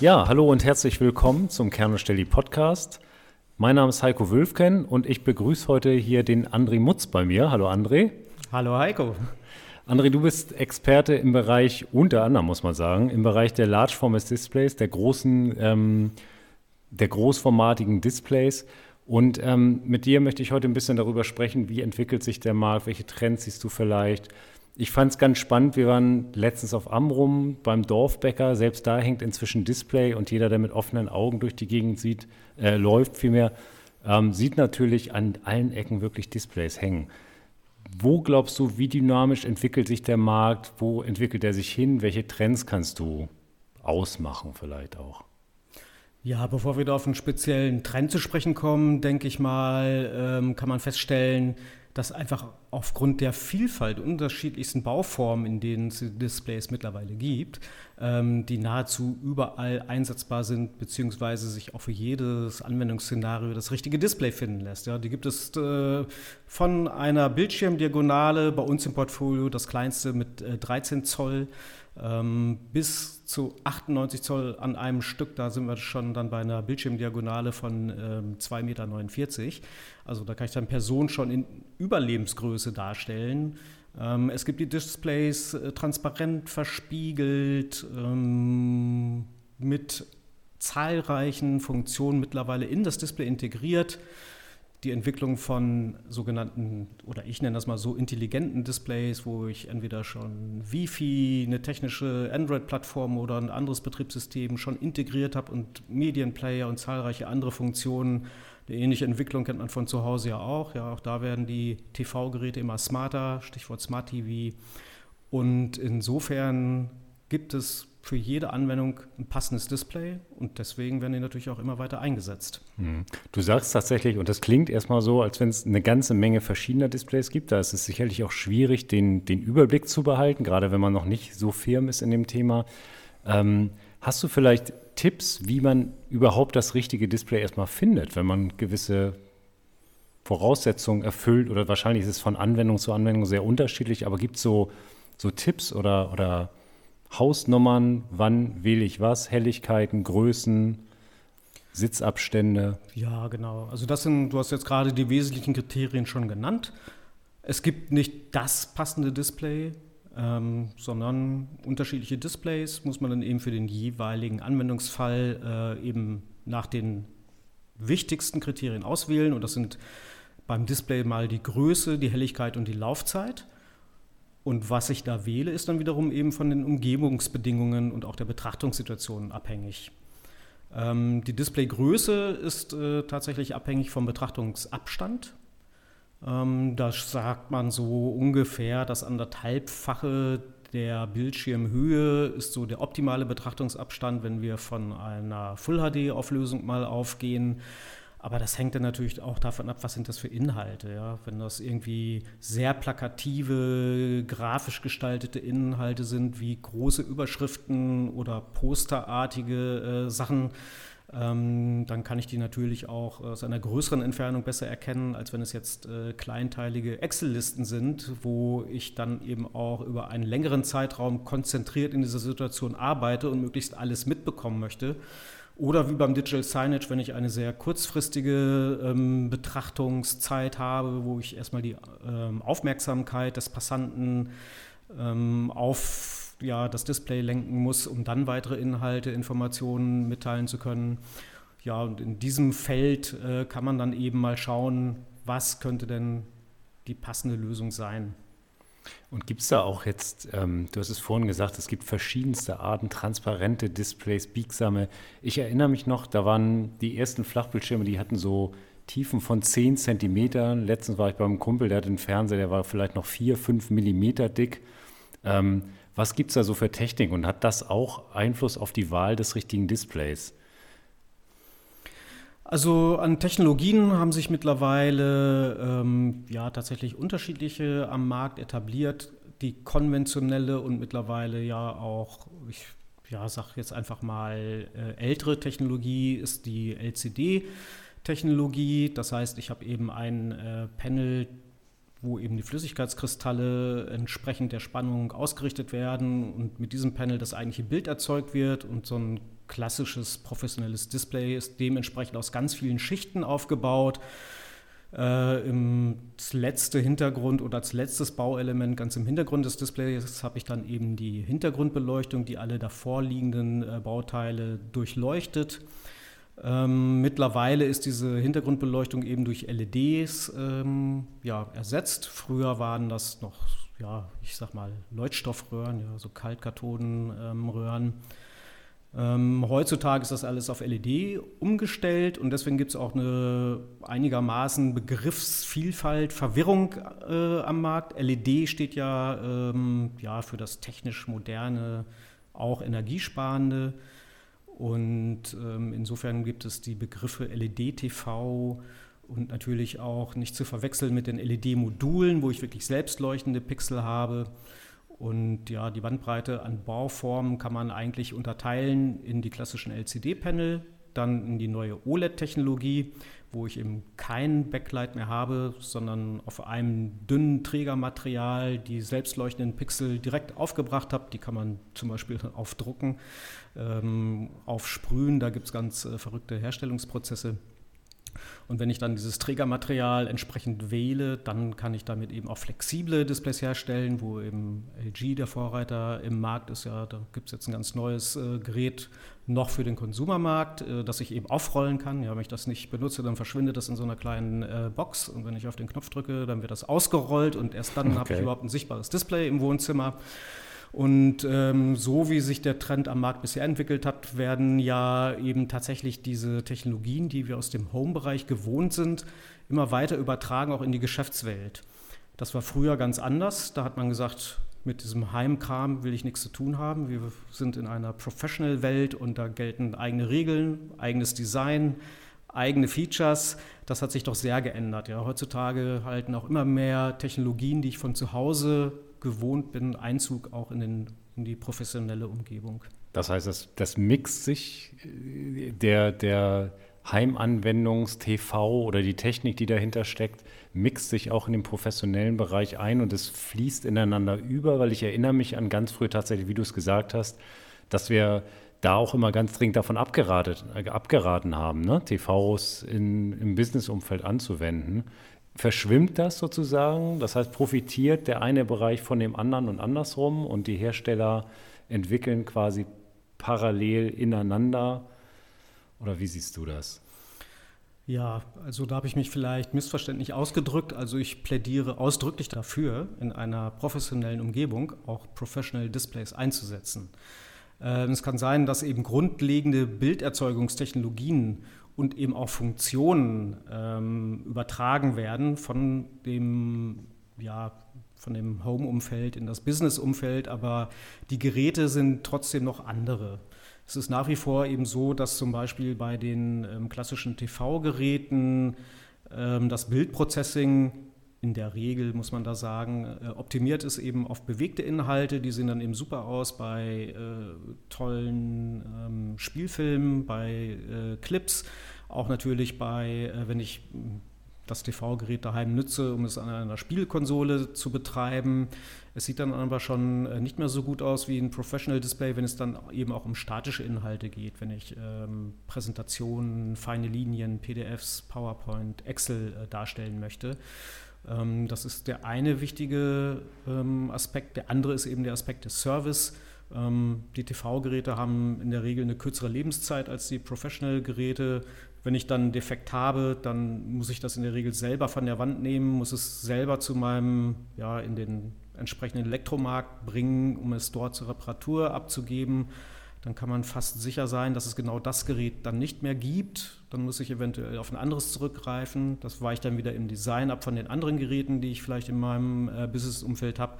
Ja, hallo und herzlich willkommen zum Kernstelli Podcast. Mein Name ist Heiko Wülfken und ich begrüße heute hier den André Mutz bei mir. Hallo André. Hallo Heiko. André, du bist Experte im Bereich, unter anderem muss man sagen, im Bereich der Large Format Displays, der großen, ähm, der großformatigen Displays. Und ähm, mit dir möchte ich heute ein bisschen darüber sprechen, wie entwickelt sich der Markt, welche Trends siehst du vielleicht. Ich fand es ganz spannend, wir waren letztens auf Amrum beim Dorfbäcker, selbst da hängt inzwischen Display und jeder, der mit offenen Augen durch die Gegend sieht, äh, läuft vielmehr, ähm, sieht natürlich an allen Ecken wirklich Displays hängen. Wo glaubst du, wie dynamisch entwickelt sich der Markt? Wo entwickelt er sich hin? Welche Trends kannst du ausmachen vielleicht auch? Ja, bevor wir da auf einen speziellen Trend zu sprechen kommen, denke ich mal, ähm, kann man feststellen, dass einfach aufgrund der Vielfalt unterschiedlichsten Bauformen, in denen es Displays mittlerweile gibt, ähm, die nahezu überall einsetzbar sind, beziehungsweise sich auch für jedes Anwendungsszenario das richtige Display finden lässt. Ja, die gibt es äh, von einer Bildschirmdiagonale bei uns im Portfolio, das kleinste mit äh, 13 Zoll, bis zu 98 Zoll an einem Stück. Da sind wir schon dann bei einer Bildschirmdiagonale von ähm, 2,49 Meter. Also da kann ich dann Personen schon in Überlebensgröße darstellen. Ähm, es gibt die Displays äh, transparent verspiegelt ähm, mit zahlreichen Funktionen mittlerweile in das Display integriert die Entwicklung von sogenannten, oder ich nenne das mal so intelligenten Displays, wo ich entweder schon Wi-Fi, eine technische Android-Plattform oder ein anderes Betriebssystem schon integriert habe und Medienplayer und zahlreiche andere Funktionen. Eine ähnliche Entwicklung kennt man von zu Hause ja auch. Ja, auch da werden die TV-Geräte immer smarter, Stichwort Smart TV. Und insofern gibt es für jede Anwendung ein passendes Display und deswegen werden die natürlich auch immer weiter eingesetzt. Hm. Du sagst tatsächlich, und das klingt erstmal so, als wenn es eine ganze Menge verschiedener Displays gibt. Da ist es sicherlich auch schwierig, den, den Überblick zu behalten, gerade wenn man noch nicht so firm ist in dem Thema. Ähm, hast du vielleicht Tipps, wie man überhaupt das richtige Display erstmal findet, wenn man gewisse Voraussetzungen erfüllt? Oder wahrscheinlich ist es von Anwendung zu Anwendung sehr unterschiedlich, aber gibt es so, so Tipps oder, oder Hausnummern, wann wähle ich was, Helligkeiten, Größen, Sitzabstände. Ja, genau. Also das sind, du hast jetzt gerade die wesentlichen Kriterien schon genannt. Es gibt nicht das passende Display, ähm, sondern unterschiedliche Displays muss man dann eben für den jeweiligen Anwendungsfall äh, eben nach den wichtigsten Kriterien auswählen. Und das sind beim Display mal die Größe, die Helligkeit und die Laufzeit. Und was ich da wähle, ist dann wiederum eben von den Umgebungsbedingungen und auch der Betrachtungssituation abhängig. Ähm, die Displaygröße ist äh, tatsächlich abhängig vom Betrachtungsabstand. Ähm, da sagt man so ungefähr, das anderthalbfache der Bildschirmhöhe ist so der optimale Betrachtungsabstand, wenn wir von einer Full-HD-Auflösung mal aufgehen. Aber das hängt dann natürlich auch davon ab, was sind das für Inhalte. Ja? Wenn das irgendwie sehr plakative, grafisch gestaltete Inhalte sind, wie große Überschriften oder posterartige äh, Sachen, ähm, dann kann ich die natürlich auch aus einer größeren Entfernung besser erkennen, als wenn es jetzt äh, kleinteilige Excel-Listen sind, wo ich dann eben auch über einen längeren Zeitraum konzentriert in dieser Situation arbeite und möglichst alles mitbekommen möchte. Oder wie beim Digital Signage, wenn ich eine sehr kurzfristige ähm, Betrachtungszeit habe, wo ich erstmal die ähm, Aufmerksamkeit des Passanten ähm, auf ja, das Display lenken muss, um dann weitere Inhalte, Informationen mitteilen zu können. Ja, und in diesem Feld äh, kann man dann eben mal schauen, was könnte denn die passende Lösung sein. Und gibt es da auch jetzt, ähm, du hast es vorhin gesagt, es gibt verschiedenste Arten, transparente Displays, biegsame. Ich erinnere mich noch, da waren die ersten Flachbildschirme, die hatten so Tiefen von 10 Zentimetern. Letztens war ich beim Kumpel, der hatte einen Fernseher, der war vielleicht noch 4, 5 Millimeter dick. Ähm, was gibt es da so für Technik und hat das auch Einfluss auf die Wahl des richtigen Displays? Also an Technologien haben sich mittlerweile ähm, ja tatsächlich unterschiedliche am Markt etabliert. Die konventionelle und mittlerweile ja auch, ich ja, sag jetzt einfach mal, äh, ältere Technologie ist die LCD-Technologie. Das heißt, ich habe eben ein äh, Panel, wo eben die Flüssigkeitskristalle entsprechend der Spannung ausgerichtet werden und mit diesem Panel das eigentliche Bild erzeugt wird und so ein klassisches professionelles Display ist dementsprechend aus ganz vielen Schichten aufgebaut. Äh, Im letzte Hintergrund oder als letztes Bauelement ganz im Hintergrund des Displays habe ich dann eben die Hintergrundbeleuchtung, die alle davor liegenden äh, Bauteile durchleuchtet. Ähm, mittlerweile ist diese Hintergrundbeleuchtung eben durch LEDs ähm, ja, ersetzt. Früher waren das noch, ja, ich sag mal, Leuchtstoffröhren, ja, so Kaltkathodenröhren. Ähm, ähm, heutzutage ist das alles auf LED umgestellt und deswegen gibt es auch eine einigermaßen Begriffsvielfalt, Verwirrung äh, am Markt. LED steht ja, ähm, ja für das technisch moderne, auch energiesparende. Und ähm, insofern gibt es die Begriffe LED-TV und natürlich auch nicht zu verwechseln mit den LED-Modulen, wo ich wirklich selbstleuchtende Pixel habe. Und ja, die Bandbreite an Bauformen kann man eigentlich unterteilen in die klassischen LCD-Panel, dann in die neue OLED-Technologie, wo ich eben kein Backlight mehr habe, sondern auf einem dünnen Trägermaterial die selbstleuchtenden Pixel direkt aufgebracht habe. Die kann man zum Beispiel aufdrucken, ähm, aufsprühen. Da gibt es ganz äh, verrückte Herstellungsprozesse. Und wenn ich dann dieses Trägermaterial entsprechend wähle, dann kann ich damit eben auch flexible Displays herstellen, wo eben LG der Vorreiter im Markt ist. Ja, da gibt es jetzt ein ganz neues äh, Gerät noch für den Konsumermarkt, äh, das ich eben aufrollen kann. Ja, wenn ich das nicht benutze, dann verschwindet das in so einer kleinen äh, Box. Und wenn ich auf den Knopf drücke, dann wird das ausgerollt und erst dann okay. habe ich überhaupt ein sichtbares Display im Wohnzimmer. Und ähm, so wie sich der Trend am Markt bisher entwickelt hat, werden ja eben tatsächlich diese Technologien, die wir aus dem Home-Bereich gewohnt sind, immer weiter übertragen, auch in die Geschäftswelt. Das war früher ganz anders. Da hat man gesagt, mit diesem Heimkram will ich nichts zu tun haben. Wir sind in einer Professional-Welt und da gelten eigene Regeln, eigenes Design, eigene Features. Das hat sich doch sehr geändert. Ja. Heutzutage halten auch immer mehr Technologien, die ich von zu Hause gewohnt bin, Einzug auch in, den, in die professionelle Umgebung. Das heißt, das, das mixt sich der, der Heimanwendungs-TV oder die Technik, die dahinter steckt, mixt sich auch in den professionellen Bereich ein und es fließt ineinander über, weil ich erinnere mich an ganz früh tatsächlich, wie du es gesagt hast, dass wir da auch immer ganz dringend davon abgeraten, äh, abgeraten haben, ne? TVs in, im Businessumfeld anzuwenden verschwimmt das sozusagen. Das heißt, profitiert der eine Bereich von dem anderen und andersrum und die Hersteller entwickeln quasi parallel ineinander. Oder wie siehst du das? Ja, also da habe ich mich vielleicht missverständlich ausgedrückt. Also ich plädiere ausdrücklich dafür, in einer professionellen Umgebung auch Professional Displays einzusetzen. Ähm, es kann sein, dass eben grundlegende Bilderzeugungstechnologien und eben auch Funktionen ähm, übertragen werden von dem, ja, von dem Home-Umfeld in das Business-Umfeld, aber die Geräte sind trotzdem noch andere. Es ist nach wie vor eben so, dass zum Beispiel bei den ähm, klassischen TV-Geräten ähm, das Bildprocessing in der Regel, muss man da sagen, äh, optimiert ist eben auf bewegte Inhalte. Die sehen dann eben super aus bei äh, tollen ähm, Spielfilmen, bei äh, Clips, auch natürlich bei, äh, wenn ich hm, das TV-Gerät daheim nütze, um es an einer Spielkonsole zu betreiben. Es sieht dann aber schon äh, nicht mehr so gut aus wie ein Professional Display, wenn es dann eben auch um statische Inhalte geht, wenn ich ähm, Präsentationen, feine Linien, PDFs, PowerPoint, Excel äh, darstellen möchte. Ähm, das ist der eine wichtige ähm, Aspekt. Der andere ist eben der Aspekt des Service. Ähm, die TV-Geräte haben in der Regel eine kürzere Lebenszeit als die Professional-Geräte. Wenn ich dann einen Defekt habe, dann muss ich das in der Regel selber von der Wand nehmen, muss es selber zu meinem, ja, in den entsprechenden Elektromarkt bringen, um es dort zur Reparatur abzugeben dann kann man fast sicher sein, dass es genau das Gerät dann nicht mehr gibt. Dann muss ich eventuell auf ein anderes zurückgreifen. Das weicht dann wieder im Design ab von den anderen Geräten, die ich vielleicht in meinem äh, Business-Umfeld habe.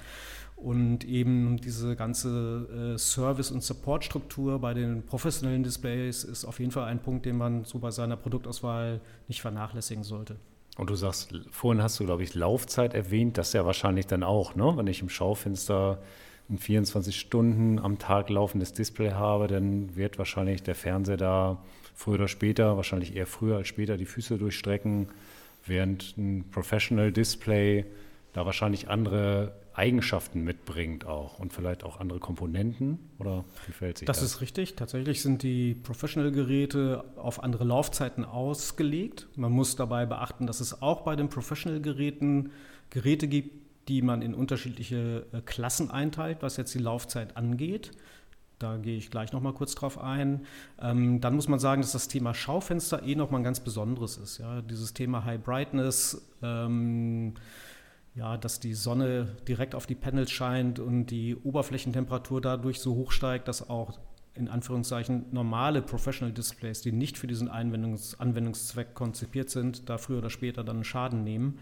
Und eben diese ganze äh, Service- und Support-Struktur bei den professionellen Displays ist auf jeden Fall ein Punkt, den man so bei seiner Produktauswahl nicht vernachlässigen sollte. Und du sagst, vorhin hast du, glaube ich, Laufzeit erwähnt, das ja wahrscheinlich dann auch, ne? wenn ich im Schaufenster ein 24 Stunden am Tag laufendes Display habe, dann wird wahrscheinlich der Fernseher da früher oder später, wahrscheinlich eher früher als später, die Füße durchstrecken, während ein Professional Display da wahrscheinlich andere Eigenschaften mitbringt auch und vielleicht auch andere Komponenten oder wie fällt sich das? Das ist richtig. Tatsächlich sind die Professional-Geräte auf andere Laufzeiten ausgelegt. Man muss dabei beachten, dass es auch bei den Professional-Geräten Geräte gibt, die man in unterschiedliche äh, Klassen einteilt, was jetzt die Laufzeit angeht. Da gehe ich gleich noch mal kurz drauf ein. Ähm, dann muss man sagen, dass das Thema Schaufenster eh noch mal ein ganz besonderes ist. Ja? Dieses Thema High Brightness, ähm, ja, dass die Sonne direkt auf die Panels scheint und die Oberflächentemperatur dadurch so hoch steigt, dass auch in Anführungszeichen normale Professional Displays, die nicht für diesen Anwendungs Anwendungszweck konzipiert sind, da früher oder später dann Schaden nehmen.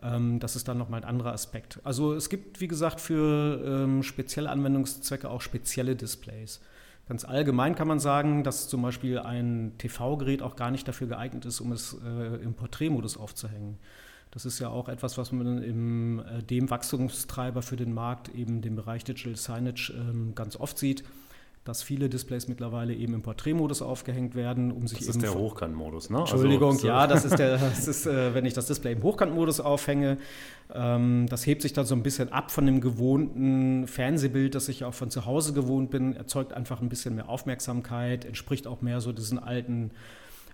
Ähm, das ist dann nochmal ein anderer Aspekt. Also es gibt, wie gesagt, für ähm, spezielle Anwendungszwecke auch spezielle Displays. Ganz allgemein kann man sagen, dass zum Beispiel ein TV-Gerät auch gar nicht dafür geeignet ist, um es äh, im Porträtmodus aufzuhängen. Das ist ja auch etwas, was man im äh, dem Wachstumstreiber für den Markt, eben dem Bereich Digital Signage, ähm, ganz oft sieht dass viele Displays mittlerweile eben im Porträtmodus aufgehängt werden, um sich das eben. Das ist der Hochkantmodus, ne? Entschuldigung, also, ja, das ist der, das ist, äh, wenn ich das Display im Hochkantmodus aufhänge. Ähm, das hebt sich dann so ein bisschen ab von dem gewohnten Fernsehbild, das ich auch von zu Hause gewohnt bin, erzeugt einfach ein bisschen mehr Aufmerksamkeit, entspricht auch mehr so diesen alten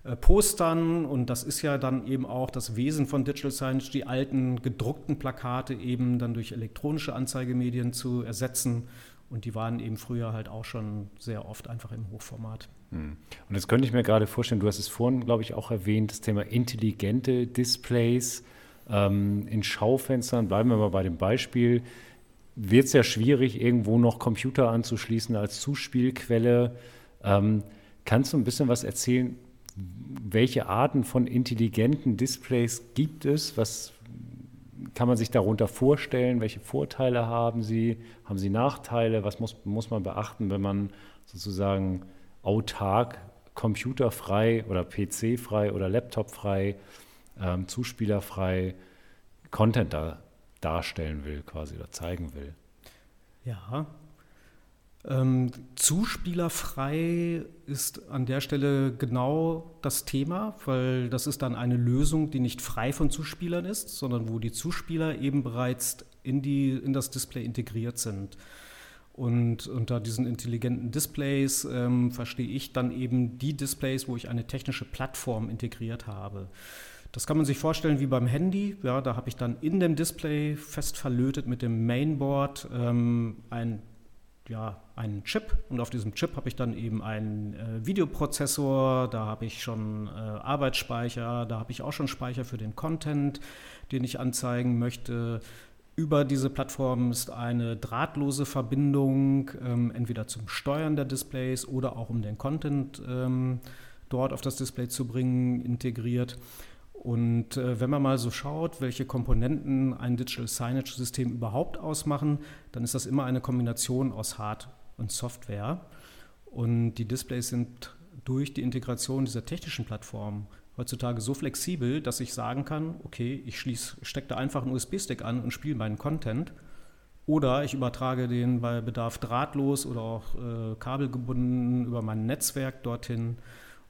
äh, Postern und das ist ja dann eben auch das Wesen von Digital Signage, die alten gedruckten Plakate eben dann durch elektronische Anzeigemedien zu ersetzen und die waren eben früher halt auch schon sehr oft einfach im Hochformat. Hm. Und jetzt könnte ich mir gerade vorstellen, du hast es vorhin, glaube ich, auch erwähnt, das Thema intelligente Displays ähm, in Schaufenstern. Bleiben wir mal bei dem Beispiel. Wird es ja schwierig, irgendwo noch Computer anzuschließen als Zuspielquelle. Ähm, kannst du ein bisschen was erzählen? Welche Arten von intelligenten Displays gibt es? Was, kann man sich darunter vorstellen? Welche Vorteile haben sie? Haben sie Nachteile? Was muss, muss man beachten, wenn man sozusagen autark, computerfrei oder PC-frei oder Laptop-frei, ähm, zuspielerfrei Content da, darstellen will, quasi oder zeigen will? Ja, ähm, zuspielerfrei ist an der Stelle genau das Thema, weil das ist dann eine Lösung, die nicht frei von Zuspielern ist, sondern wo die Zuspieler eben bereits in, die, in das Display integriert sind. Und unter diesen intelligenten Displays ähm, verstehe ich dann eben die Displays, wo ich eine technische Plattform integriert habe. Das kann man sich vorstellen wie beim Handy. Ja, da habe ich dann in dem Display fest verlötet mit dem Mainboard ähm, ein ja, einen Chip und auf diesem Chip habe ich dann eben einen äh, Videoprozessor, da habe ich schon äh, Arbeitsspeicher, da habe ich auch schon Speicher für den Content, den ich anzeigen möchte. Über diese Plattform ist eine drahtlose Verbindung, ähm, entweder zum Steuern der Displays oder auch um den Content ähm, dort auf das Display zu bringen, integriert. Und äh, wenn man mal so schaut, welche Komponenten ein Digital Signage-System überhaupt ausmachen, dann ist das immer eine Kombination aus Hard- und Software. Und die Displays sind durch die Integration dieser technischen Plattform heutzutage so flexibel, dass ich sagen kann, okay, ich stecke da einfach einen USB-Stick an und spiele meinen Content. Oder ich übertrage den bei Bedarf drahtlos oder auch äh, kabelgebunden über mein Netzwerk dorthin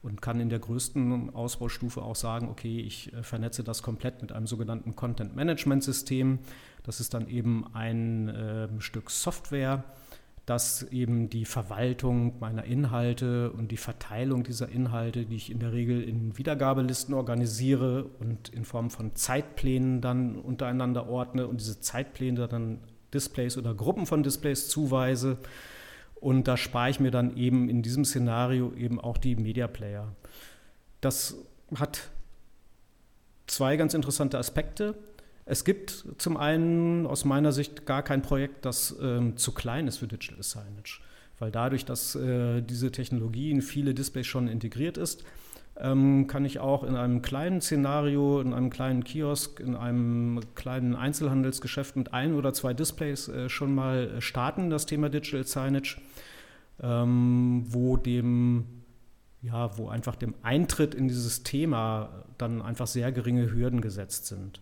und kann in der größten Ausbaustufe auch sagen, okay, ich äh, vernetze das komplett mit einem sogenannten Content Management System. Das ist dann eben ein äh, Stück Software, das eben die Verwaltung meiner Inhalte und die Verteilung dieser Inhalte, die ich in der Regel in Wiedergabelisten organisiere und in Form von Zeitplänen dann untereinander ordne und diese Zeitpläne dann Displays oder Gruppen von Displays zuweise und da spare ich mir dann eben in diesem Szenario eben auch die Media Player. Das hat zwei ganz interessante Aspekte. Es gibt zum einen aus meiner Sicht gar kein Projekt, das ähm, zu klein ist für Digital Signage, weil dadurch, dass äh, diese Technologie in viele Displays schon integriert ist, ähm, kann ich auch in einem kleinen Szenario, in einem kleinen Kiosk, in einem kleinen Einzelhandelsgeschäft mit ein oder zwei Displays äh, schon mal starten, das Thema Digital Signage, ähm, wo dem ja, wo einfach dem Eintritt in dieses Thema dann einfach sehr geringe Hürden gesetzt sind.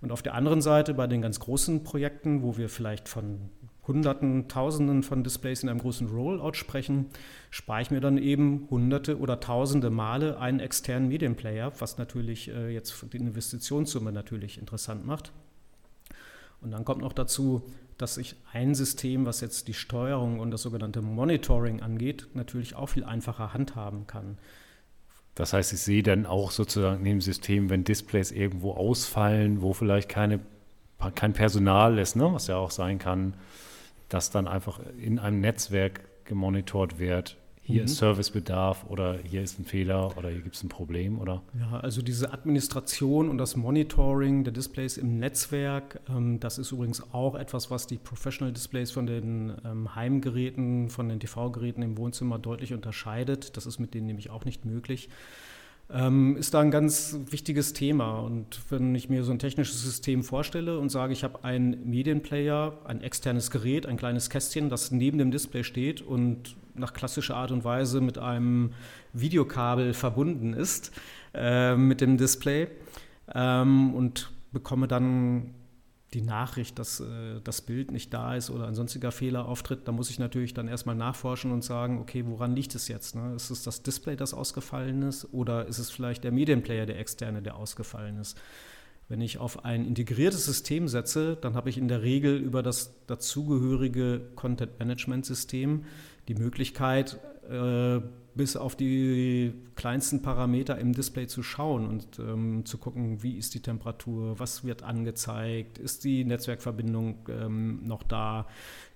Und auf der anderen Seite bei den ganz großen Projekten, wo wir vielleicht von Hunderten, Tausenden von Displays in einem großen Rollout sprechen, spare ich mir dann eben Hunderte oder Tausende Male einen externen Medienplayer, was natürlich äh, jetzt die Investitionssumme natürlich interessant macht. Und dann kommt noch dazu, dass sich ein System, was jetzt die Steuerung und das sogenannte Monitoring angeht, natürlich auch viel einfacher handhaben kann. Das heißt, ich sehe dann auch sozusagen in dem System, wenn Displays irgendwo ausfallen, wo vielleicht keine, kein Personal ist, ne, was ja auch sein kann, dass dann einfach in einem Netzwerk gemonitort wird, hier mhm. ist Servicebedarf oder hier ist ein Fehler oder hier gibt es ein Problem, oder? Ja, also diese Administration und das Monitoring der Displays im Netzwerk, ähm, das ist übrigens auch etwas, was die Professional Displays von den ähm, Heimgeräten, von den TV-Geräten im Wohnzimmer deutlich unterscheidet. Das ist mit denen nämlich auch nicht möglich ähm, ist da ein ganz wichtiges Thema. Und wenn ich mir so ein technisches System vorstelle und sage, ich habe einen Medienplayer, ein externes Gerät, ein kleines Kästchen, das neben dem Display steht und nach klassischer Art und Weise mit einem Videokabel verbunden ist äh, mit dem Display ähm, und bekomme dann die Nachricht, dass äh, das Bild nicht da ist oder ein sonstiger Fehler auftritt, da muss ich natürlich dann erstmal nachforschen und sagen, okay, woran liegt es jetzt? Ne? Ist es das Display, das ausgefallen ist oder ist es vielleicht der Medienplayer, der externe, der ausgefallen ist? Wenn ich auf ein integriertes System setze, dann habe ich in der Regel über das dazugehörige Content Management System die Möglichkeit, äh, bis auf die kleinsten Parameter im Display zu schauen und ähm, zu gucken, wie ist die Temperatur, was wird angezeigt, ist die Netzwerkverbindung ähm, noch da,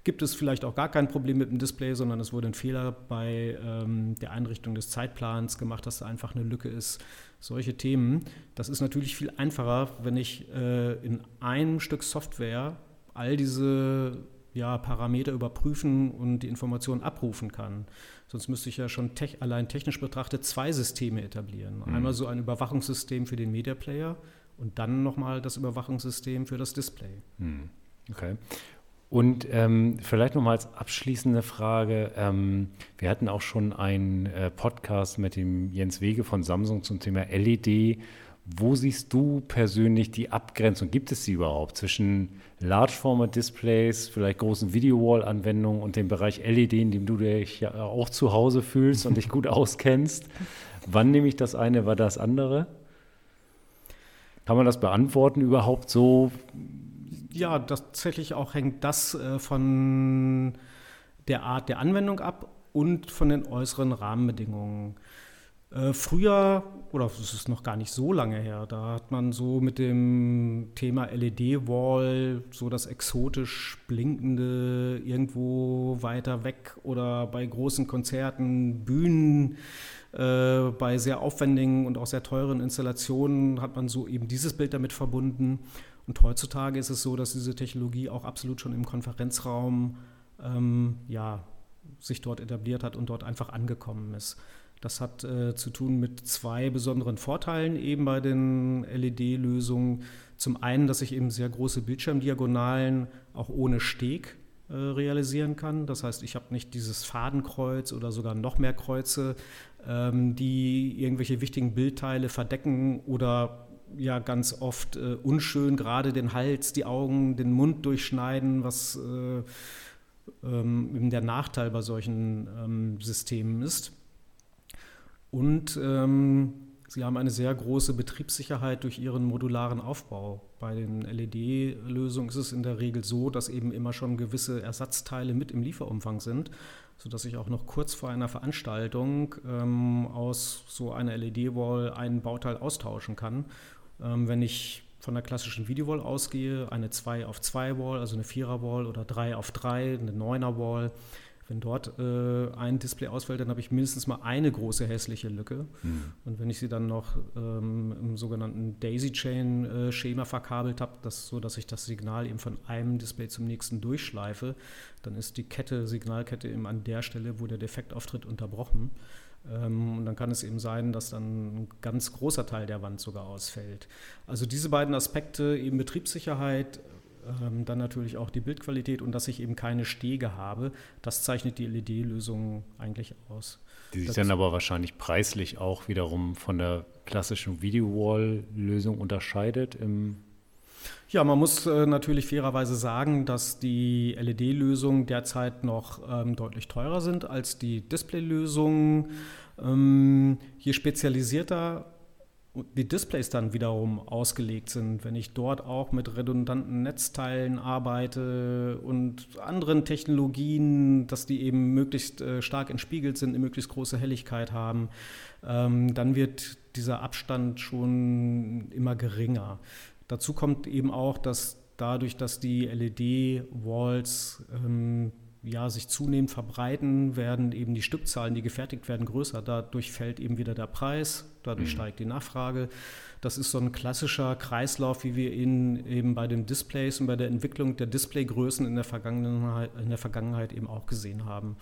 gibt es vielleicht auch gar kein Problem mit dem Display, sondern es wurde ein Fehler bei ähm, der Einrichtung des Zeitplans gemacht, dass da einfach eine Lücke ist. Solche Themen, das ist natürlich viel einfacher, wenn ich äh, in einem Stück Software all diese ja, Parameter überprüfen und die Informationen abrufen kann. Sonst müsste ich ja schon te allein technisch betrachtet zwei Systeme etablieren. Mhm. Einmal so ein Überwachungssystem für den Media Player und dann nochmal das Überwachungssystem für das Display. Mhm. Okay. Und ähm, vielleicht nochmal als abschließende Frage. Ähm, wir hatten auch schon einen äh, Podcast mit dem Jens Wege von Samsung zum Thema LED wo siehst du persönlich die Abgrenzung? Gibt es sie überhaupt zwischen Large Format Displays, vielleicht großen Video-Wall-Anwendungen und dem Bereich LED, in dem du dich ja auch zu Hause fühlst und dich gut auskennst? Wann nehme ich das eine, war das andere? Kann man das beantworten überhaupt so? Ja, tatsächlich auch hängt das äh, von der Art der Anwendung ab und von den äußeren Rahmenbedingungen. Äh, früher, oder es ist noch gar nicht so lange her, da hat man so mit dem Thema LED-Wall so das exotisch blinkende irgendwo weiter weg oder bei großen Konzerten, Bühnen, äh, bei sehr aufwendigen und auch sehr teuren Installationen hat man so eben dieses Bild damit verbunden. Und heutzutage ist es so, dass diese Technologie auch absolut schon im Konferenzraum ähm, ja, sich dort etabliert hat und dort einfach angekommen ist. Das hat äh, zu tun mit zwei besonderen Vorteilen eben bei den LED-Lösungen. Zum einen, dass ich eben sehr große Bildschirmdiagonalen auch ohne Steg äh, realisieren kann. Das heißt, ich habe nicht dieses Fadenkreuz oder sogar noch mehr Kreuze, ähm, die irgendwelche wichtigen Bildteile verdecken oder ja ganz oft äh, unschön gerade den Hals, die Augen, den Mund durchschneiden, was äh, ähm, eben der Nachteil bei solchen ähm, Systemen ist. Und ähm, sie haben eine sehr große Betriebssicherheit durch ihren modularen Aufbau. Bei den LED-Lösungen ist es in der Regel so, dass eben immer schon gewisse Ersatzteile mit im Lieferumfang sind, sodass ich auch noch kurz vor einer Veranstaltung ähm, aus so einer LED-Wall einen Bauteil austauschen kann. Ähm, wenn ich von der klassischen Videowall ausgehe, eine 2 auf 2 Wall, also eine 4er Wall oder 3 auf 3, eine 9er Wall, wenn dort äh, ein Display ausfällt, dann habe ich mindestens mal eine große hässliche Lücke. Mhm. Und wenn ich sie dann noch ähm, im sogenannten Daisy-Chain-Schema äh, verkabelt habe, das, so dass ich das Signal eben von einem Display zum nächsten durchschleife, dann ist die Kette, Signalkette eben an der Stelle, wo der Defekt auftritt, unterbrochen. Ähm, und dann kann es eben sein, dass dann ein ganz großer Teil der Wand sogar ausfällt. Also diese beiden Aspekte, eben Betriebssicherheit, ähm, dann natürlich auch die Bildqualität und dass ich eben keine Stege habe. Das zeichnet die LED-Lösung eigentlich aus. Die sich das dann aber wahrscheinlich preislich auch wiederum von der klassischen Video-Wall-Lösung unterscheidet im ja, man muss äh, natürlich fairerweise sagen, dass die LED-Lösungen derzeit noch ähm, deutlich teurer sind als die Display-Lösungen. Ähm, je spezialisierter die Displays dann wiederum ausgelegt sind, wenn ich dort auch mit redundanten Netzteilen arbeite und anderen Technologien, dass die eben möglichst äh, stark entspiegelt sind, eine möglichst große Helligkeit haben, ähm, dann wird dieser Abstand schon immer geringer. Dazu kommt eben auch, dass dadurch, dass die LED-Walls ähm, ja, sich zunehmend verbreiten, werden eben die Stückzahlen, die gefertigt werden, größer. Dadurch fällt eben wieder der Preis, dadurch mhm. steigt die Nachfrage. Das ist so ein klassischer Kreislauf, wie wir ihn eben bei den Displays und bei der Entwicklung der Displaygrößen in der Vergangenheit, in der Vergangenheit eben auch gesehen haben.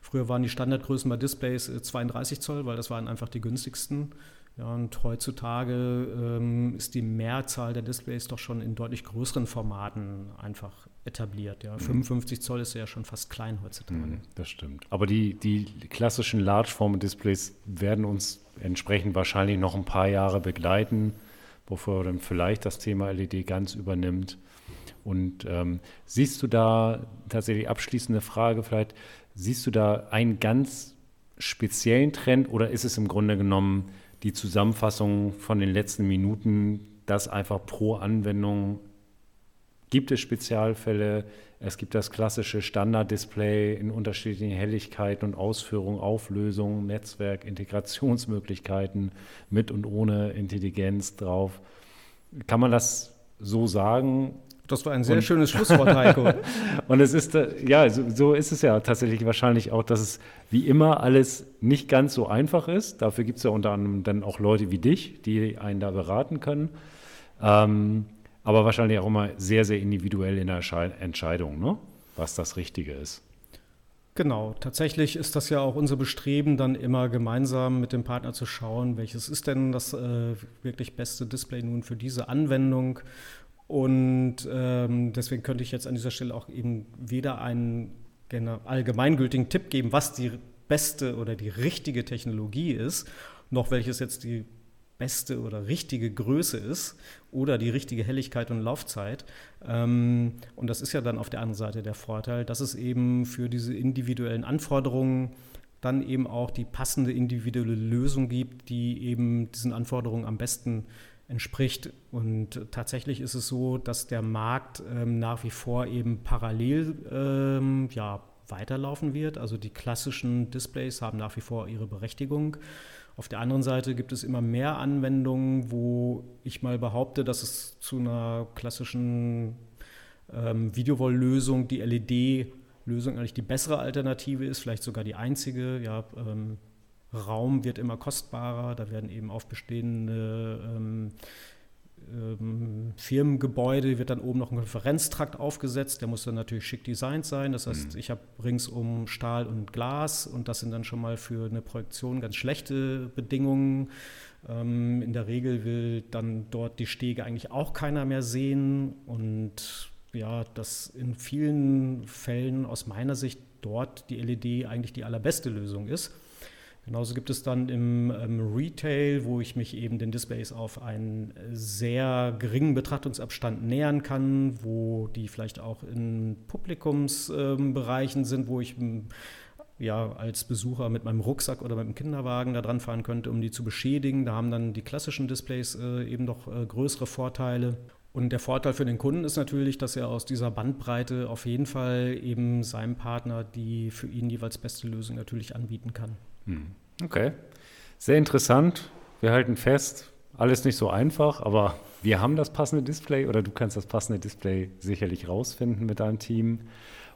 Früher waren die Standardgrößen bei Displays 32 äh, Zoll, weil das waren einfach die günstigsten. Ja, und heutzutage ähm, ist die Mehrzahl der Displays doch schon in deutlich größeren Formaten einfach etabliert. Ja. 55 mhm. Zoll ist ja schon fast klein heutzutage. Mhm, das stimmt. Aber die, die klassischen Large-Format-Displays werden uns entsprechend wahrscheinlich noch ein paar Jahre begleiten, bevor dann vielleicht das Thema LED ganz übernimmt. Und ähm, siehst du da tatsächlich abschließende Frage vielleicht, siehst du da einen ganz speziellen Trend oder ist es im Grunde genommen die Zusammenfassung von den letzten Minuten, dass einfach pro Anwendung gibt es Spezialfälle. Es gibt das klassische Standarddisplay in unterschiedlichen Helligkeiten und Ausführungen, Auflösungen, Netzwerk, Integrationsmöglichkeiten mit und ohne Intelligenz drauf. Kann man das so sagen? Das war ein sehr und, schönes Schlusswort, Heiko. und es ist, äh, ja, so, so, ist es ja tatsächlich wahrscheinlich auch, dass es wie immer alles nicht ganz so einfach ist. Dafür gibt es ja unter anderem dann auch Leute wie dich, die einen da beraten können. Ähm, aber wahrscheinlich auch immer sehr, sehr individuell in der Entscheidung, ne? was das Richtige ist. Genau, tatsächlich ist das ja auch unser Bestreben, dann immer gemeinsam mit dem Partner zu schauen, welches ist denn das äh, wirklich beste Display nun für diese Anwendung und ähm, deswegen könnte ich jetzt an dieser Stelle auch eben weder einen allgemeingültigen Tipp geben, was die beste oder die richtige Technologie ist, noch welches jetzt die beste oder richtige Größe ist oder die richtige Helligkeit und Laufzeit. Ähm, und das ist ja dann auf der anderen Seite der Vorteil, dass es eben für diese individuellen Anforderungen dann eben auch die passende individuelle Lösung gibt, die eben diesen Anforderungen am besten entspricht. Und tatsächlich ist es so, dass der Markt ähm, nach wie vor eben parallel ähm, ja, weiterlaufen wird. Also die klassischen Displays haben nach wie vor ihre Berechtigung. Auf der anderen Seite gibt es immer mehr Anwendungen, wo ich mal behaupte, dass es zu einer klassischen ähm, Videowall-Lösung, die LED-Lösung eigentlich die bessere Alternative ist, vielleicht sogar die einzige. Ja, ähm, Raum wird immer kostbarer, da werden eben auf bestehende ähm, ähm, Firmengebäude wird dann oben noch ein Konferenztrakt aufgesetzt, der muss dann natürlich schick designt sein. Das heißt, mhm. ich habe ringsum Stahl und Glas und das sind dann schon mal für eine Projektion ganz schlechte Bedingungen. Ähm, in der Regel will dann dort die Stege eigentlich auch keiner mehr sehen und ja, dass in vielen Fällen aus meiner Sicht dort die LED eigentlich die allerbeste Lösung ist. Genauso gibt es dann im ähm, Retail, wo ich mich eben den Displays auf einen sehr geringen Betrachtungsabstand nähern kann, wo die vielleicht auch in Publikumsbereichen ähm, sind, wo ich ähm, ja, als Besucher mit meinem Rucksack oder mit dem Kinderwagen da dran fahren könnte, um die zu beschädigen. Da haben dann die klassischen Displays äh, eben noch äh, größere Vorteile. Und der Vorteil für den Kunden ist natürlich, dass er aus dieser Bandbreite auf jeden Fall eben seinem Partner die für ihn jeweils beste Lösung natürlich anbieten kann. Hm. Okay. Sehr interessant. Wir halten fest, alles nicht so einfach, aber wir haben das passende Display oder du kannst das passende Display sicherlich rausfinden mit deinem Team.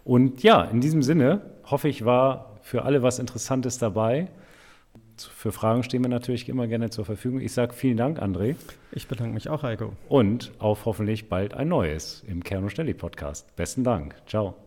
Und ja, in diesem Sinne hoffe ich, war für alle was Interessantes dabei. Für Fragen stehen wir natürlich immer gerne zur Verfügung. Ich sage vielen Dank, André. Ich bedanke mich auch, Heiko. Und auf hoffentlich bald ein neues im Kern- und Stelli-Podcast. Besten Dank. Ciao.